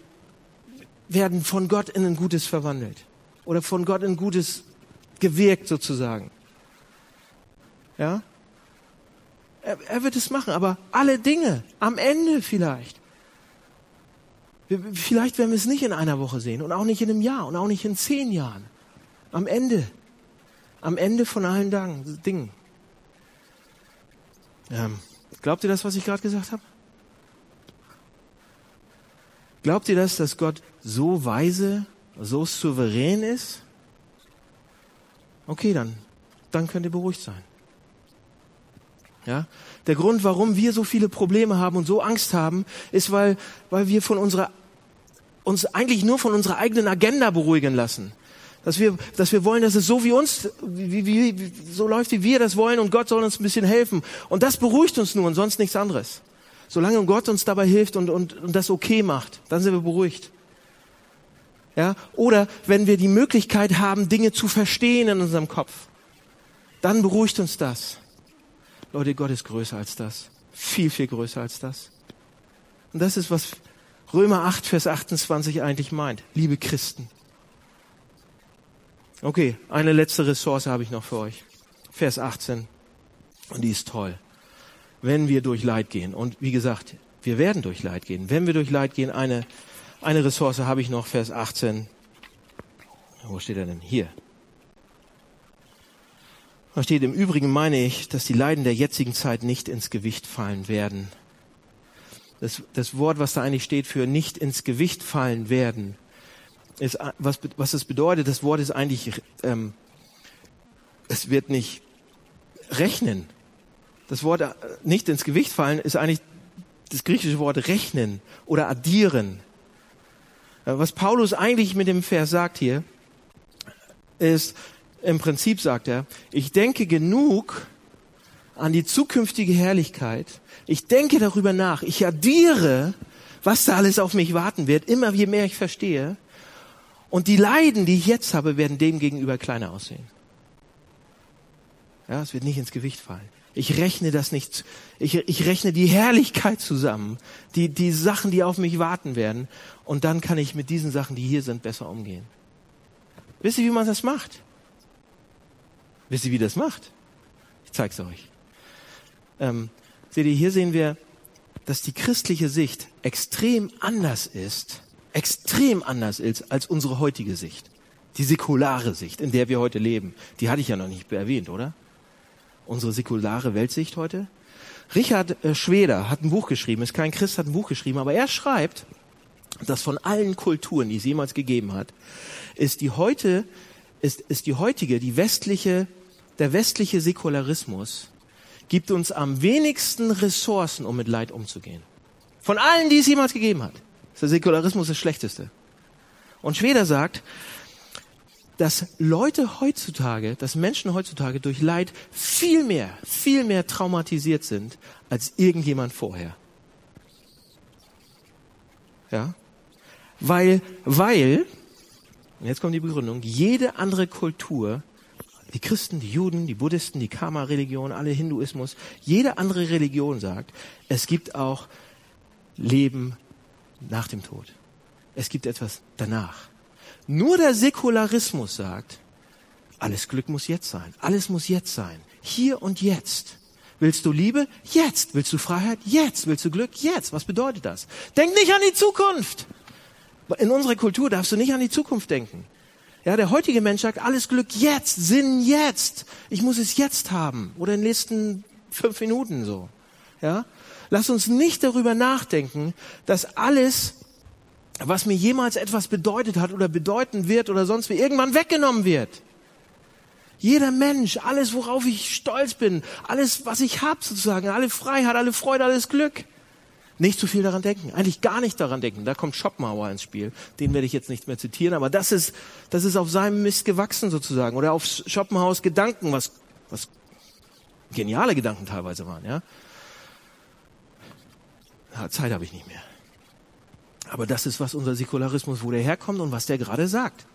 werden von Gott in ein Gutes verwandelt. Oder von Gott in Gutes gewirkt sozusagen. Ja? Er, er wird es machen, aber alle Dinge, am Ende vielleicht. Vielleicht werden wir es nicht in einer Woche sehen und auch nicht in einem Jahr und auch nicht in zehn Jahren. Am Ende. Am Ende von allen Dingen. Ähm, glaubt ihr das, was ich gerade gesagt habe? Glaubt ihr das, dass Gott so weise, so souverän ist? Okay, dann, dann könnt ihr beruhigt sein. Ja? Der Grund, warum wir so viele Probleme haben und so Angst haben, ist, weil, weil wir von unserer, uns eigentlich nur von unserer eigenen Agenda beruhigen lassen. Dass wir, dass wir wollen, dass es so wie uns, wie, wie, wie, so läuft, wie wir das wollen und Gott soll uns ein bisschen helfen. Und das beruhigt uns nur und sonst nichts anderes. Solange Gott uns dabei hilft und, und, und das okay macht, dann sind wir beruhigt. Ja? Oder wenn wir die Möglichkeit haben, Dinge zu verstehen in unserem Kopf, dann beruhigt uns das. Leute, Gott ist größer als das. Viel, viel größer als das. Und das ist, was Römer 8, Vers 28 eigentlich meint. Liebe Christen. Okay, eine letzte Ressource habe ich noch für euch. Vers 18. Und die ist toll. Wenn wir durch Leid gehen, und wie gesagt, wir werden durch Leid gehen. Wenn wir durch Leid gehen, eine, eine Ressource habe ich noch, Vers 18. Wo steht er denn? Hier. Da steht, im Übrigen meine ich, dass die Leiden der jetzigen Zeit nicht ins Gewicht fallen werden. Das, das Wort, was da eigentlich steht für nicht ins Gewicht fallen werden, ist, was, was es bedeutet, das Wort ist eigentlich, ähm, es wird nicht rechnen. Das Wort äh, nicht ins Gewicht fallen ist eigentlich das griechische Wort rechnen oder addieren. Äh, was Paulus eigentlich mit dem Vers sagt hier, ist, im Prinzip sagt er, ich denke genug an die zukünftige Herrlichkeit. Ich denke darüber nach. Ich addiere was da alles auf mich warten wird, immer je mehr ich verstehe. Und die Leiden, die ich jetzt habe, werden dem gegenüber kleiner aussehen. Ja, es wird nicht ins Gewicht fallen. Ich rechne das nicht, ich, ich rechne die Herrlichkeit zusammen, die, die Sachen, die auf mich warten werden. Und dann kann ich mit diesen Sachen, die hier sind, besser umgehen. Wisst ihr, wie man das macht? Wisst ihr, wie das macht? Ich zeig's euch. Ähm, seht ihr, hier sehen wir, dass die christliche Sicht extrem anders ist, extrem anders ist als unsere heutige Sicht. Die säkulare Sicht, in der wir heute leben. Die hatte ich ja noch nicht erwähnt, oder? Unsere säkulare Weltsicht heute. Richard äh, Schweder hat ein Buch geschrieben, ist kein Christ, hat ein Buch geschrieben, aber er schreibt, dass von allen Kulturen, die es jemals gegeben hat, ist die heute, ist, ist die heutige, die westliche, der westliche Säkularismus gibt uns am wenigsten Ressourcen, um mit Leid umzugehen. Von allen, die es jemals gegeben hat. Ist der Säkularismus das Schlechteste. Und Schweder sagt, dass Leute heutzutage, dass Menschen heutzutage durch Leid viel mehr, viel mehr traumatisiert sind als irgendjemand vorher. Ja? Weil, weil, jetzt kommt die Begründung, jede andere Kultur, die Christen, die Juden, die Buddhisten, die Karma-Religion, alle Hinduismus, jede andere Religion sagt, es gibt auch Leben nach dem Tod. Es gibt etwas danach. Nur der Säkularismus sagt, alles Glück muss jetzt sein. Alles muss jetzt sein. Hier und jetzt. Willst du Liebe? Jetzt. Willst du Freiheit? Jetzt. Willst du Glück? Jetzt. Was bedeutet das? Denk nicht an die Zukunft. In unserer Kultur darfst du nicht an die Zukunft denken. Ja, der heutige Mensch sagt, alles Glück jetzt, Sinn jetzt. Ich muss es jetzt haben. Oder in den nächsten fünf Minuten so. Ja. Lass uns nicht darüber nachdenken, dass alles, was mir jemals etwas bedeutet hat oder bedeuten wird oder sonst wie, irgendwann weggenommen wird. Jeder Mensch, alles, worauf ich stolz bin, alles, was ich habe sozusagen, alle Freiheit, alle Freude, alles Glück, nicht zu viel daran denken, eigentlich gar nicht daran denken. Da kommt Schopenhauer ins Spiel. Den werde ich jetzt nicht mehr zitieren, aber das ist, das ist auf seinem Mist gewachsen sozusagen. Oder auf Schopenhauers Gedanken, was, was geniale Gedanken teilweise waren, ja. ja Zeit habe ich nicht mehr. Aber das ist, was unser Säkularismus, wo der herkommt und was der gerade sagt.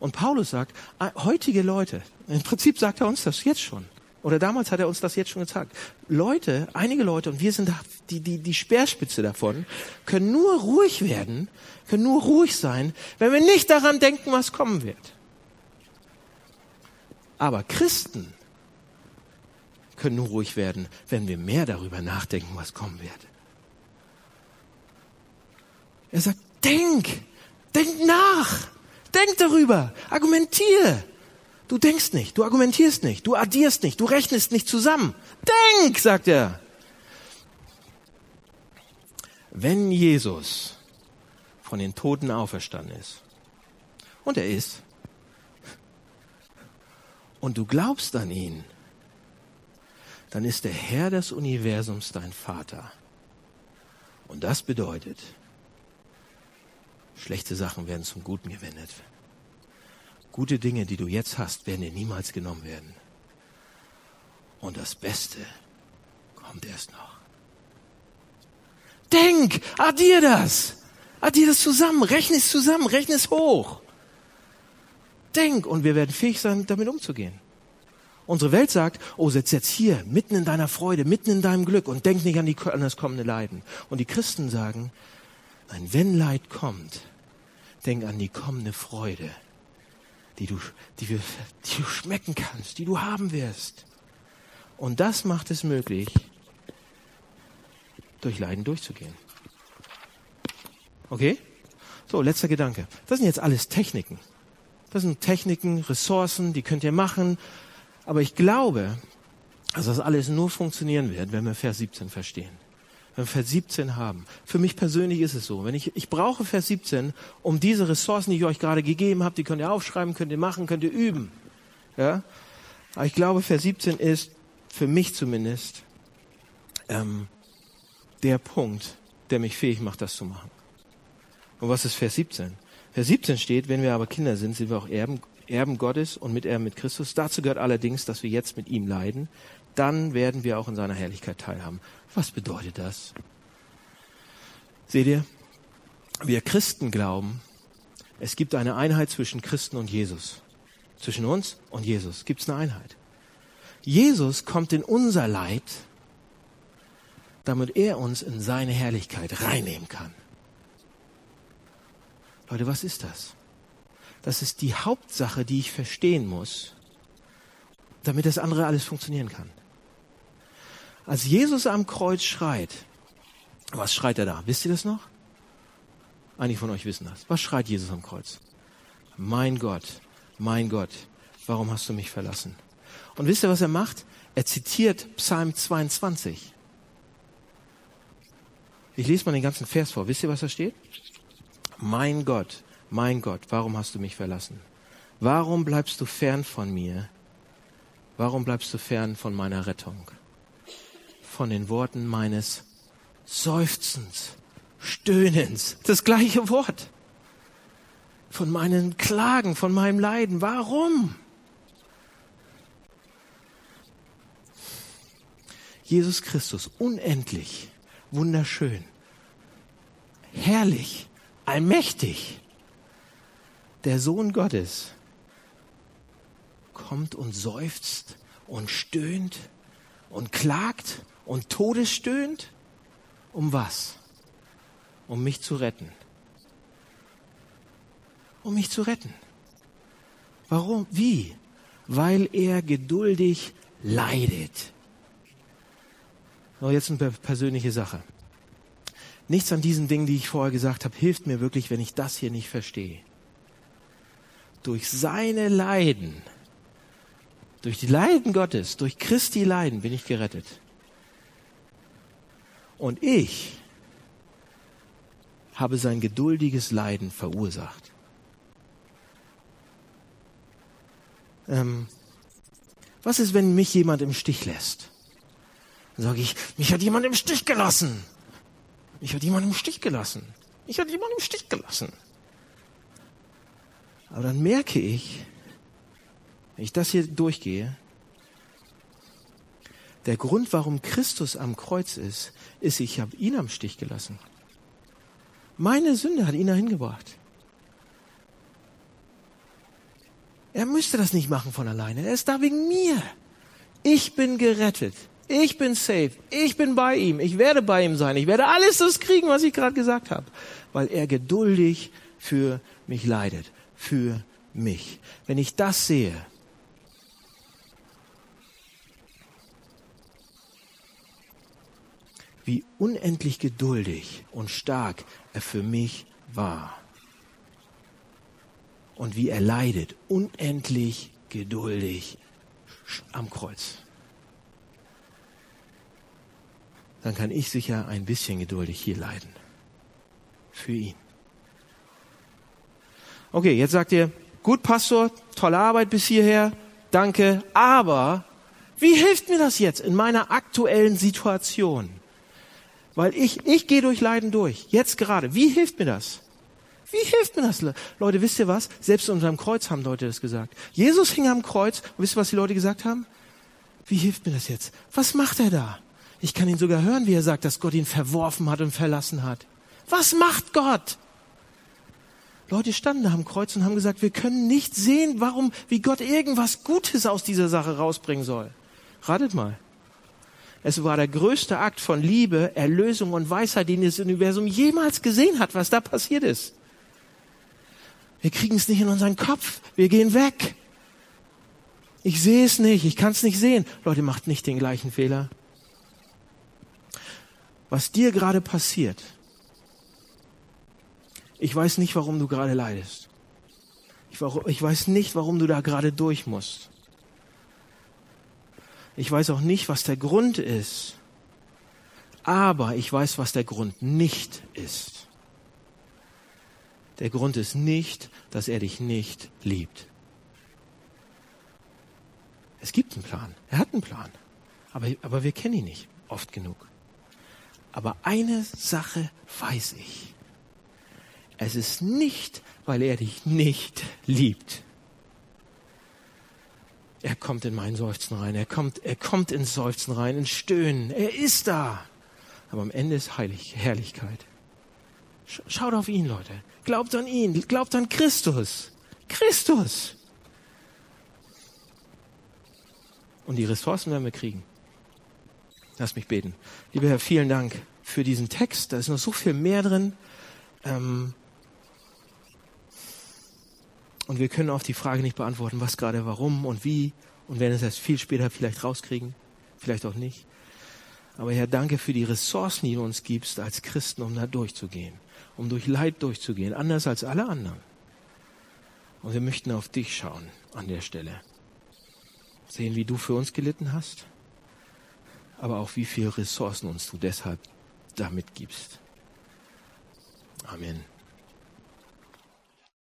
Und Paulus sagt, äh, heutige Leute, im Prinzip sagt er uns das jetzt schon. Oder damals hat er uns das jetzt schon gezeigt. Leute, einige Leute, und wir sind die, die, die Speerspitze davon, können nur ruhig werden, können nur ruhig sein, wenn wir nicht daran denken, was kommen wird. Aber Christen können nur ruhig werden, wenn wir mehr darüber nachdenken, was kommen wird. Er sagt, denk, denk nach, denk darüber, argumentier. Du denkst nicht, du argumentierst nicht, du addierst nicht, du rechnest nicht zusammen. Denk, sagt er. Wenn Jesus von den Toten auferstanden ist, und er ist, und du glaubst an ihn, dann ist der Herr des Universums dein Vater. Und das bedeutet, schlechte Sachen werden zum Guten gewendet. Gute Dinge, die du jetzt hast, werden dir niemals genommen werden. Und das Beste kommt erst noch. Denk, addier das. Addier das zusammen, rechne es zusammen, rechne es hoch. Denk und wir werden fähig sein, damit umzugehen. Unsere Welt sagt, oh, sitz jetzt hier, mitten in deiner Freude, mitten in deinem Glück und denk nicht an, die, an das kommende Leiden. Und die Christen sagen, nein, wenn Leid kommt, denk an die kommende Freude die du, die, wir, die du schmecken kannst, die du haben wirst. Und das macht es möglich, durch Leiden durchzugehen. Okay? So, letzter Gedanke. Das sind jetzt alles Techniken. Das sind Techniken, Ressourcen, die könnt ihr machen. Aber ich glaube, dass das alles nur funktionieren wird, wenn wir Vers 17 verstehen wenn wir Vers 17 haben. Für mich persönlich ist es so. Wenn ich, ich brauche Vers 17, um diese Ressourcen, die ich euch gerade gegeben habe, die könnt ihr aufschreiben, könnt ihr machen, könnt ihr üben. Ja? Aber ich glaube, Vers 17 ist, für mich zumindest, ähm, der Punkt, der mich fähig macht, das zu machen. Und was ist Vers 17? Vers 17 steht, wenn wir aber Kinder sind, sind wir auch Erben, Erben Gottes und Miterben mit Christus. Dazu gehört allerdings, dass wir jetzt mit ihm leiden. Dann werden wir auch in seiner Herrlichkeit teilhaben. Was bedeutet das? Seht ihr, wir Christen glauben, es gibt eine Einheit zwischen Christen und Jesus. Zwischen uns und Jesus gibt es eine Einheit. Jesus kommt in unser Leid, damit er uns in seine Herrlichkeit reinnehmen kann. Leute, was ist das? Das ist die Hauptsache, die ich verstehen muss, damit das andere alles funktionieren kann. Als Jesus am Kreuz schreit, was schreit er da? Wisst ihr das noch? Einige von euch wissen das. Was schreit Jesus am Kreuz? Mein Gott, mein Gott, warum hast du mich verlassen? Und wisst ihr, was er macht? Er zitiert Psalm 22. Ich lese mal den ganzen Vers vor. Wisst ihr, was da steht? Mein Gott, mein Gott, warum hast du mich verlassen? Warum bleibst du fern von mir? Warum bleibst du fern von meiner Rettung? Von den Worten meines Seufzens, Stöhnens, das gleiche Wort. Von meinen Klagen, von meinem Leiden. Warum? Jesus Christus, unendlich, wunderschön, herrlich, allmächtig, der Sohn Gottes, kommt und seufzt und stöhnt und klagt und todesstöhnt. Um was? Um mich zu retten. Um mich zu retten. Warum? Wie? Weil er geduldig leidet. So, jetzt eine persönliche Sache. Nichts an diesen Dingen, die ich vorher gesagt habe, hilft mir wirklich, wenn ich das hier nicht verstehe. Durch seine Leiden, durch die Leiden Gottes, durch Christi Leiden bin ich gerettet. Und ich habe sein geduldiges Leiden verursacht. Ähm, was ist, wenn mich jemand im Stich lässt? Dann sage ich, mich hat jemand im Stich gelassen. Mich hat jemand im Stich gelassen. Mich hat jemand im Stich gelassen. Aber dann merke ich, wenn ich das hier durchgehe, der Grund, warum Christus am Kreuz ist, ist, ich habe ihn am Stich gelassen. Meine Sünde hat ihn dahin gebracht. Er müsste das nicht machen von alleine. Er ist da wegen mir. Ich bin gerettet. Ich bin safe. Ich bin bei ihm. Ich werde bei ihm sein. Ich werde alles das kriegen, was ich gerade gesagt habe. Weil er geduldig für mich leidet. Für mich. Wenn ich das sehe, wie unendlich geduldig und stark er für mich war. Und wie er leidet, unendlich geduldig am Kreuz. Dann kann ich sicher ein bisschen geduldig hier leiden. Für ihn. Okay, jetzt sagt ihr, gut Pastor, tolle Arbeit bis hierher, danke, aber wie hilft mir das jetzt in meiner aktuellen Situation? Weil ich, ich gehe durch Leiden durch. Jetzt gerade. Wie hilft mir das? Wie hilft mir das? Leute, wisst ihr was? Selbst unter dem Kreuz haben Leute das gesagt. Jesus hing am Kreuz. Und wisst ihr, was die Leute gesagt haben? Wie hilft mir das jetzt? Was macht er da? Ich kann ihn sogar hören, wie er sagt, dass Gott ihn verworfen hat und verlassen hat. Was macht Gott? Leute standen da am Kreuz und haben gesagt, wir können nicht sehen, warum, wie Gott irgendwas Gutes aus dieser Sache rausbringen soll. Ratet mal. Es war der größte Akt von Liebe, Erlösung und Weisheit, den das Universum jemals gesehen hat, was da passiert ist. Wir kriegen es nicht in unseren Kopf. Wir gehen weg. Ich sehe es nicht. Ich kann es nicht sehen. Leute, macht nicht den gleichen Fehler. Was dir gerade passiert, ich weiß nicht, warum du gerade leidest. Ich, ich weiß nicht, warum du da gerade durch musst. Ich weiß auch nicht, was der Grund ist. Aber ich weiß, was der Grund nicht ist. Der Grund ist nicht, dass er dich nicht liebt. Es gibt einen Plan. Er hat einen Plan. Aber, aber wir kennen ihn nicht oft genug. Aber eine Sache weiß ich. Es ist nicht, weil er dich nicht liebt. Er kommt in meinen Seufzen rein. Er kommt, er kommt ins Seufzen rein, ins Stöhnen. Er ist da. Aber am Ende ist Heilig, Herrlichkeit. Schaut auf ihn, Leute. Glaubt an ihn. Glaubt an Christus. Christus. Und die Ressourcen werden wir kriegen. Lass mich beten. Lieber Herr, vielen Dank für diesen Text. Da ist noch so viel mehr drin. Ähm und wir können auf die Frage nicht beantworten, was gerade, warum und wie. Und werden es erst viel später vielleicht rauskriegen. Vielleicht auch nicht. Aber Herr, danke für die Ressourcen, die du uns gibst als Christen, um da durchzugehen. Um durch Leid durchzugehen. Anders als alle anderen. Und wir möchten auf dich schauen an der Stelle. Sehen, wie du für uns gelitten hast aber auch wie viele Ressourcen uns du deshalb damit gibst. Amen.